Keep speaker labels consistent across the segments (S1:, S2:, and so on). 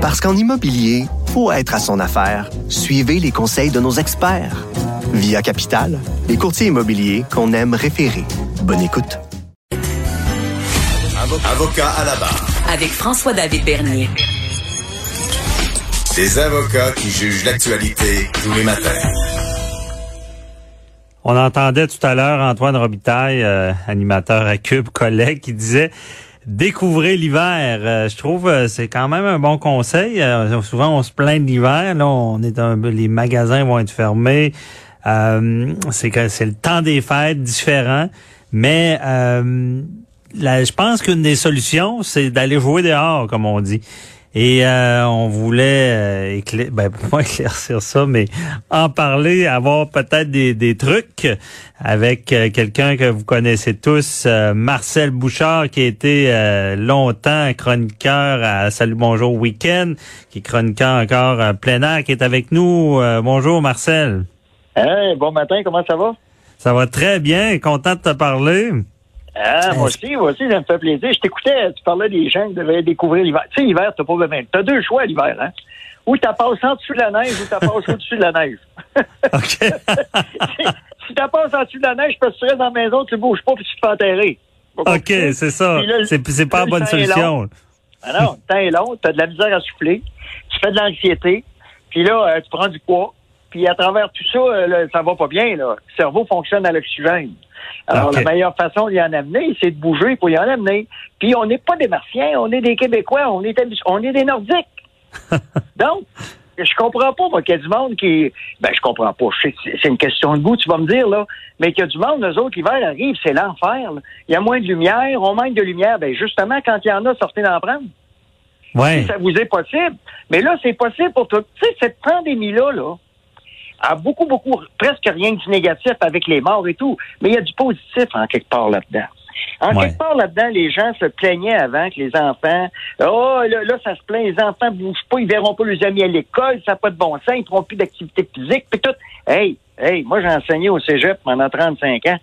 S1: Parce qu'en immobilier, faut être à son affaire. Suivez les conseils de nos experts. Via Capital, les courtiers immobiliers qu'on aime référer. Bonne écoute.
S2: Avocat à la barre.
S3: Avec François-David Bernier.
S2: Des avocats qui jugent l'actualité tous les matins.
S4: On entendait tout à l'heure Antoine Robitaille, euh, animateur à Cube, collègue, qui disait Découvrez l'hiver. Euh, je trouve euh, c'est quand même un bon conseil. souvent on se plaint de l'hiver. Là, on est un, les magasins vont être fermés. c'est que c'est le temps des fêtes différent. Mais je pense qu'une des solutions, c'est d'aller jouer dehors, comme on dit. Et euh, on voulait euh, ben, pas éclaircir ça, mais en parler, avoir peut-être des, des trucs avec euh, quelqu'un que vous connaissez tous, euh, Marcel Bouchard, qui a été longtemps chroniqueur à Salut Bonjour Week-end, qui est chroniqueur encore à plein air, qui est avec nous. bonjour Marcel.
S5: Hey, bon matin, comment ça va?
S4: Ça va très bien, content de te parler.
S5: Ah, moi aussi, moi aussi, ça me fait plaisir. Je t'écoutais, tu parlais des gens qui devaient découvrir l'hiver. Tu sais, l'hiver, t'as pas besoin. T'as deux choix l'hiver, hein? Ou t'as passé en dessous de la neige ou t'as passé au-dessus de la neige. OK. si t'as passé en dessous de la neige, parce que tu restes dans la maison, tu bouges pas puis tu te fais enterrer.
S4: OK, c'est ça. C'est pas la bonne solution.
S5: Ah non, le temps est long, t'as de la misère à souffler, tu fais de l'anxiété, puis là, euh, tu prends du poids, puis à travers tout ça, euh, ça va pas bien, là. Le cerveau fonctionne à l'oxygène. Alors, la meilleure façon d'y en amener, c'est de bouger pour y en amener. Puis, on n'est pas des Martiens, on est des Québécois, on est, on est des Nordiques. Donc, je comprends pas, moi, qu'il y a du monde qui. Ben, je comprends pas. C'est une question de goût, tu vas me dire, là. Mais qu'il y a du monde, eux autres, l'hiver arrive, c'est l'enfer. Il y a moins de lumière, on manque de lumière. Ben, justement, quand il y en a, sortez d'en prendre.
S4: Ouais.
S5: Si ça vous est possible. Mais là, c'est possible pour tout. Tu sais, cette pandémie-là, là a beaucoup, beaucoup, presque rien de négatif avec les morts et tout, mais il y a du positif en quelque part là-dedans. En quelque part là-dedans, les gens se plaignaient avant que les enfants, oh là, là ça se plaint, les enfants bougent pas, ils verront pas les amis à l'école, ça n'a pas de bon sens, ils feront plus d'activité physique, puis tout. Hey, hey, moi j'ai enseigné au Cégep pendant 35 ans.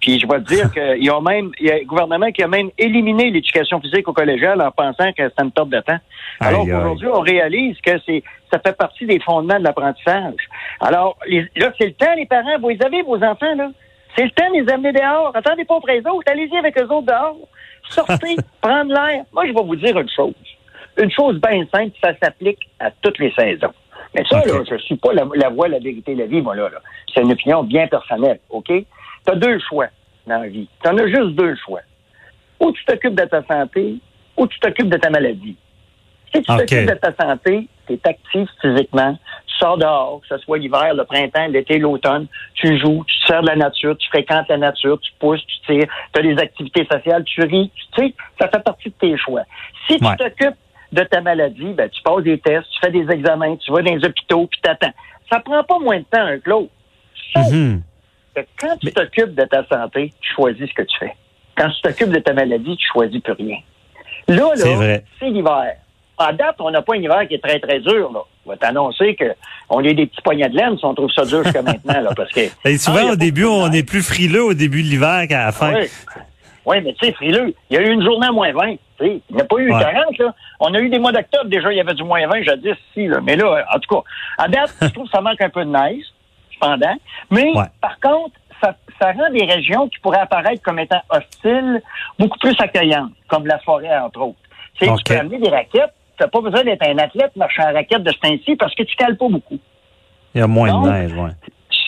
S5: Puis je vais te dire qu'il ont même, il y a un gouvernement qui a même éliminé l'éducation physique au collégial en pensant que c'était une perte de temps. Alors qu'aujourd'hui, on réalise que c'est, ça fait partie des fondements de l'apprentissage. Alors, là, c'est le temps, les parents, vous les avez, vos enfants, là. C'est le temps de les amener dehors. Attendez pas auprès autres. Allez-y avec eux autres dehors. Sortez, prendre l'air. Moi, je vais vous dire une chose. Une chose bien simple, ça s'applique à toutes les saisons. Mais ça, là, je suis pas la, la voix, la vérité, la vie, moi, là. là. C'est une opinion bien personnelle, OK? Tu as deux choix dans la vie. Tu en as juste deux choix. Ou tu t'occupes de ta santé, ou tu t'occupes de ta maladie. Si tu t'occupes de ta santé, tu es actif physiquement, sors dehors, que ce soit l'hiver, le printemps, l'été, l'automne, tu joues, tu sers de la nature, tu fréquentes la nature, tu pousses, tu tires, tu as des activités sociales, tu ris, tu sais, ça fait partie de tes choix. Si tu t'occupes de ta maladie, ben, tu passes des tests, tu fais des examens, tu vas dans les hôpitaux, puis t'attends. Ça prend pas moins de temps un clos. Mm-hmm quand tu t'occupes de ta santé, tu choisis ce que tu fais. Quand tu t'occupes de ta maladie, tu choisis plus rien. Là, là, c'est l'hiver. À date, on n'a pas un hiver qui est très, très dur. Là. On va t'annoncer qu'on est des petits poignets de laine si on trouve ça dur jusqu'à maintenant. Là, parce que,
S4: Et souvent, ah, au début, on est plus frileux au début de l'hiver qu'à la fin.
S5: Oui. mais tu sais, frileux, il y a eu une journée à moins 20. Il n'y a pas eu 40. Là. On a eu des mois d'octobre, déjà, il y avait du moins 20 jadis ici. Là. Mais là, en tout cas, à date, je trouve que ça manque un peu de neige. Mais par contre, ça, rend des régions qui pourraient apparaître comme étant hostiles beaucoup plus accueillantes, comme la forêt, entre autres. Sais, tu peux amener des raquettes, tu n'as pas besoin d'être un athlète marchant en raquette de ce temps-ci parce que tu cales pas beaucoup.
S4: Il y a moins de neige, oui.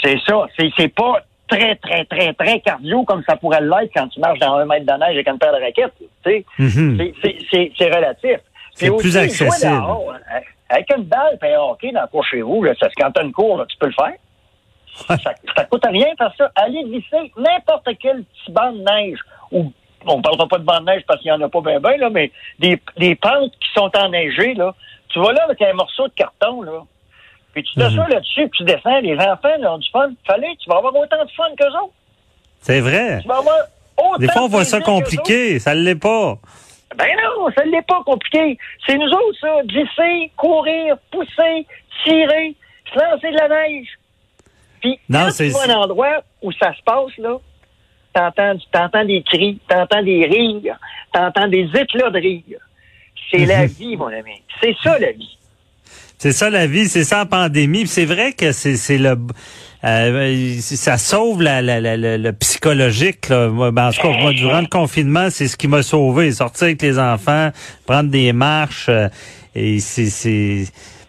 S5: C'est ça. C'est pas très, très, très, très cardio comme ça pourrait l'être quand tu marches dans un mètre de neige avec une paire de raquettes. Mhm. C'est relatif.
S4: C'est plus accessible.
S5: Hein. avec une balle, puis hockey dans le cours chez vous, là, quand tu as une cour, tu peux le faire ça, ça coûte rien faire ça. Allez glisser n'importe quel petit banc de neige ou on ne parlera pas de banc de neige parce qu'il n'y en a pas bien, bien, là, mais des, des pentes qui sont enneigées, là. Tu vas là avec un morceau de carton, là. Puis tu t'assois mhm. là-dessus, puis tu descends, les enfants là, ont du fun. Fallait, tu vas avoir autant de fun qu'eux autres.
S4: C'est vrai.
S5: Tu vas avoir autant
S4: Des fois, on voit ça compliqué. Ça ne l'est pas.
S5: Ben non, ça ne l'est pas compliqué. C'est nous autres, ça. Glisser, courir, pousser, tirer, se lancer de la neige. Puis, à un endroit où ça se passe, là, t'entends, t'entends des cris, t'entends des rires, t'entends des éclats de rire. C'est la vie, mon ami. C'est ça, la vie.
S4: C'est ça la vie, c'est ça la pandémie. C'est vrai que c'est c'est le euh, ça sauve la, la, la- la- le psychologique. Là. Ben, en tout cas, moi, durant le confinement, c'est ce qui m'a sauvé. Sortir avec les enfants, prendre des marches. euh, et c'est c'est.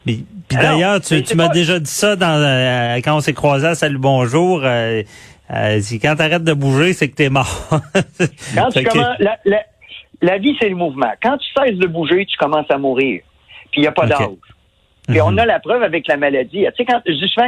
S4: mais- Puis d'ailleurs, tu, tu m'as déjà dit ça dans euh, quand on s'est croisés à Salut Bonjour. Euh, c'est quand t'arrêtes de bouger, c'est que t'es mort.
S5: Quand tu commences, la, la- la vie, c'est le mouvement. Quand tu cesses de bouger, tu commences à mourir. Puis il n'y a pas d'âge. Puis
S4: Mhm.
S5: on a la preuve avec la maladie. Tu sais, quand,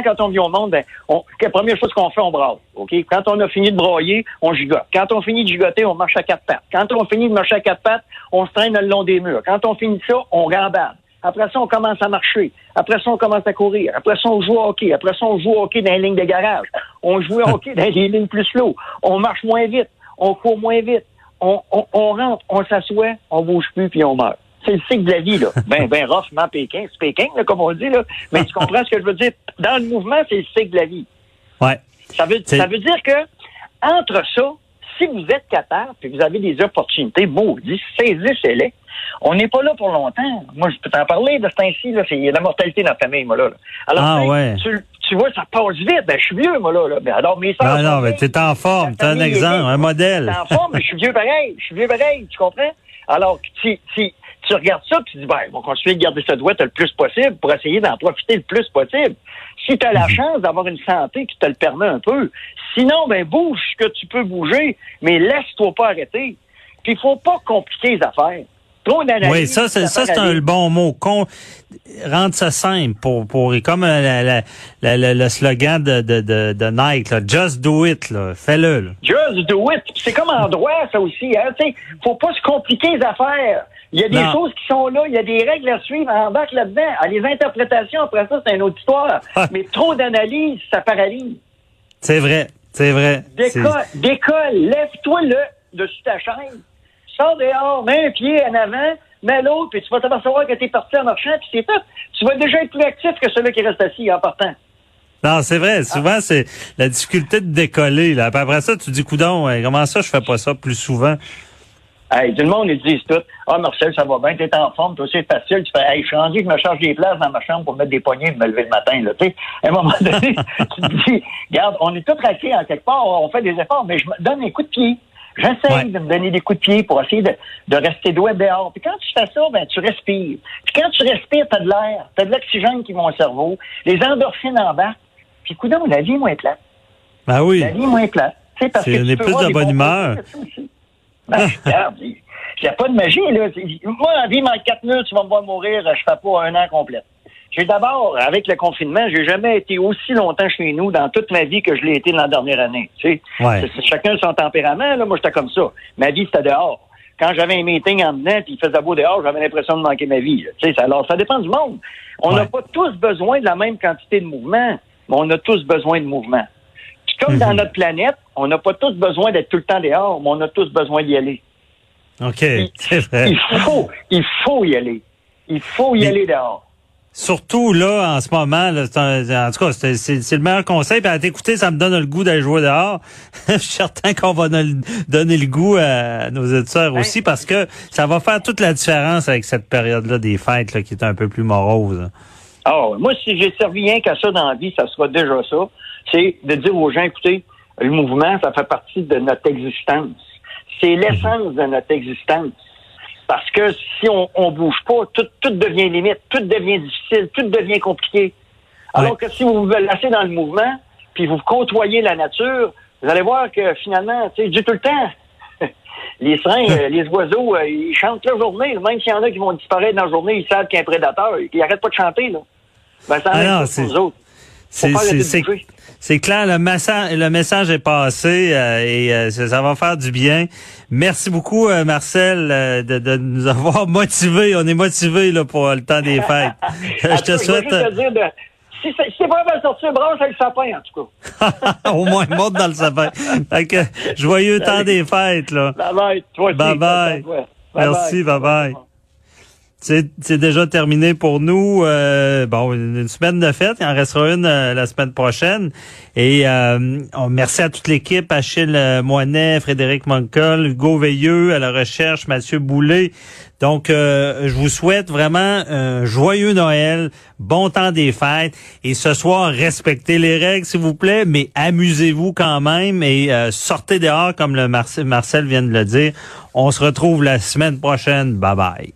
S5: quand on vient au monde, ben, on, la première chose qu'on fait, on. OK? Quand on a fini de broyer, on gigote. Quand on finit de gigoter, on marche à quatre pattes. Quand on finit de marcher à quatre pattes, on se traîne le long des murs. Quand on finit ça, on gambade. Après ça, on commence à marcher. Après ça, on commence à courir. Après ça, on joue au hockey. Après ça, on joue au hockey dans les lignes de garage. On joue au hockey dans les lignes plus slow. On marche moins vite. On court moins vite. On, on, on rentre, on s'assoit, on bouge plus, puis on meurt. C'est le cycle de la vie, là. Ben, ben, roughement Pékin. C'est Pékin, là, comme on dit, là. Mais tu comprends ce que je veux dire? Dans le mouvement, c'est le cycle de la vie.
S4: ouais.
S5: Ça veut, ça veut dire que, entre ça, si vous êtes capable, puis vous avez des opportunités, maudits, saisissez-les. On n'est pas là pour longtemps. Moi, je peux t'en parler de ce temps-ci, là. C'est la mortalité dans la famille, moi, là. là. Alors,
S4: Ah,
S5: tu sais,
S4: ouais.
S5: tu, tu vois, ça passe vite. Ben, je suis vieux, moi, là. là. Ben, alors, mes soeurs.
S4: Non, non, mais t'es en forme. T'es un exemple, un modèle.
S5: T'es en forme, mais je suis vieux pareil. Je suis vieux pareil, tu comprends? Alors, tu, tu, tu regardes ça, puis tu dis, ben, on va continuer de garder cette douette le plus possible pour essayer d'en profiter le plus possible. Si tu as la chance d'avoir une santé qui te le permet un peu. Sinon, ben, bouge ce que tu peux bouger, mais laisse-toi pas arrêter. Puis, il faut pas compliquer les affaires. Trop d'analyse.
S4: Oui, ça, c'est ça, c'est un bon mot. Con, rendre ça simple pour pour comme euh, la- la- la- la- le slogan de, de, de, de Nike, là, just do it, là, fais-le. là.
S5: Just do it. C'est comme en droit, ça aussi. Hein? Tu sais, faut pas se compliquer les affaires. Il y a des
S4: Non.
S5: choses qui sont là, il y a des règles à suivre, embarque là-dedans. Ah, les interprétations, après ça, c'est une autre histoire.
S4: Ah.
S5: Mais trop d'analyse, ça paralyse.
S4: C'est vrai, c'est vrai.
S5: Décolle, décolle, lève-toi le dessus ta chaîne. Sors dehors, mets un pied en avant, mets l'autre, puis tu vas t'apercevoir que t'es parti en marchant, puis c'est fait. Tu vas déjà être plus actif que celui qui reste assis en partant.
S4: Non, c'est vrai. Souvent, c'est la difficulté de décoller. Là. Puis après ça, tu dis, coudon, hein, comment ça, je fais pas ça plus souvent?
S5: Hey, tout le monde, ils disent tout. Ah, Marcel, ça va bien, t'es en forme, toi, c'est facile. Tu fais, hey, je suis rendu que je me charge des places dans ma chambre pour mettre des poignées et me lever le matin, là. Tu sais, à un moment donné, tu te dis, regarde, on est tous raqués en quelque part, on fait des efforts, mais je me donne un coup de pied. J'essaie
S4: Ouais.
S5: de me donner des coups de pied pour essayer de, de rester droit dehors. Puis quand tu fais ça, ben, tu respires. Puis quand tu respires, t'as de l'air, t'as de l'oxygène qui va au cerveau, les endorphines en bas. Puis, coudonc, la vie est moins plate.
S4: Ben oui.
S5: La vie est moins plate. Sais, parce
S4: C'est-
S5: que
S4: on est plus de bonne humeur.
S5: Ben, regarde, il n'y a pas de magie, là. Moi, en vie, en quatre minutes, tu vas me voir mourir, je fais pas un an complet. J'ai d'abord, avec le confinement, j'ai jamais été aussi longtemps chez nous dans toute ma vie que je l'ai été dans la dernière année. Tu sais,
S4: Ouais.
S5: Chacun son tempérament. Là, moi, j'étais comme ça. Ma vie, c'était dehors. Quand j'avais un meeting en dedans, puis il faisait beau dehors, j'avais l'impression de manquer ma vie. là. Tu sais, ça- alors, ça dépend du monde. On n'a
S4: Ouais.
S5: pas tous besoin de la même quantité de mouvement, mais on a tous besoin de mouvement. Puis comme dans
S4: Mhm.
S5: notre planète, on n'a pas tous besoin d'être tout le temps dehors, mais on a tous besoin d'y aller.
S4: OK, c'est vrai.
S5: Il faut, il faut y aller. Il faut y
S4: Mais-
S5: aller dehors.
S4: Surtout là, en ce moment, là, un- en tout cas, c'est le meilleur conseil. Puis à t'écouter, ça me donne le goût d'aller jouer dehors. Je suis certain qu'on va donner donner le goût à nos éditeurs
S5: Ben,
S4: aussi parce que ça va faire toute la différence avec cette période-là des fêtes là, qui est un peu plus morose.
S5: Ah, ouais. moi, si j'ai servi rien qu'à ça dans la vie, ça sera déjà ça. C'est de dire aux gens, écoutez, le mouvement, ça fait partie de notre existence. C'est l'essence de notre existence. Parce que si on, on bouge pas, tout, tout devient limite, tout devient difficile, tout devient compliqué. Alors
S4: Ouais.
S5: que si vous vous laissez dans le mouvement, puis vous côtoyez la nature, vous allez voir que finalement, tu sais, dis tout le temps, les seringues, euh, les oiseaux, euh, ils chantent la journée. Même s'il y en a qui vont disparaître dans la journée, ils savent qu'il y a un prédateur. Ils n'arrêtent pas de chanter, là. Ben, ça
S4: Ah c'est-
S5: pour nous autres.
S4: C'est clair, le message, le message est passé euh, et euh, ça, va faire du bien. Merci beaucoup, euh, Marcel, euh, de, de nous avoir motivés. On est motivés là, pour le temps des fêtes. Je
S5: En
S4: te souhaite
S5: Je vais juste te dire de, si c'est si mal sortir, branche avec le sapin, en tout cas.
S4: au moins monte dans le sapin. Fait que, joyeux temps des fêtes. là.
S5: Bye bye. Toi aussi.
S4: Bye bye.
S5: Toi.
S4: Merci, bye bye. C'est déjà terminé pour nous. Euh, bon, une semaine de fête, il en restera une euh, la semaine prochaine. Et euh, merci à toute l'équipe, Achille Moinet, Frédéric Moncol, Hugo Veilleux à la recherche, Mathieu Boulet. Donc, je vous souhaite vraiment un joyeux Noël, bon temps des fêtes. Et ce soir, respectez les règles, s'il vous plaît, mais amusez-vous quand même et sortez dehors, comme le Marcel vient de le dire. On se retrouve la semaine prochaine. Bye bye.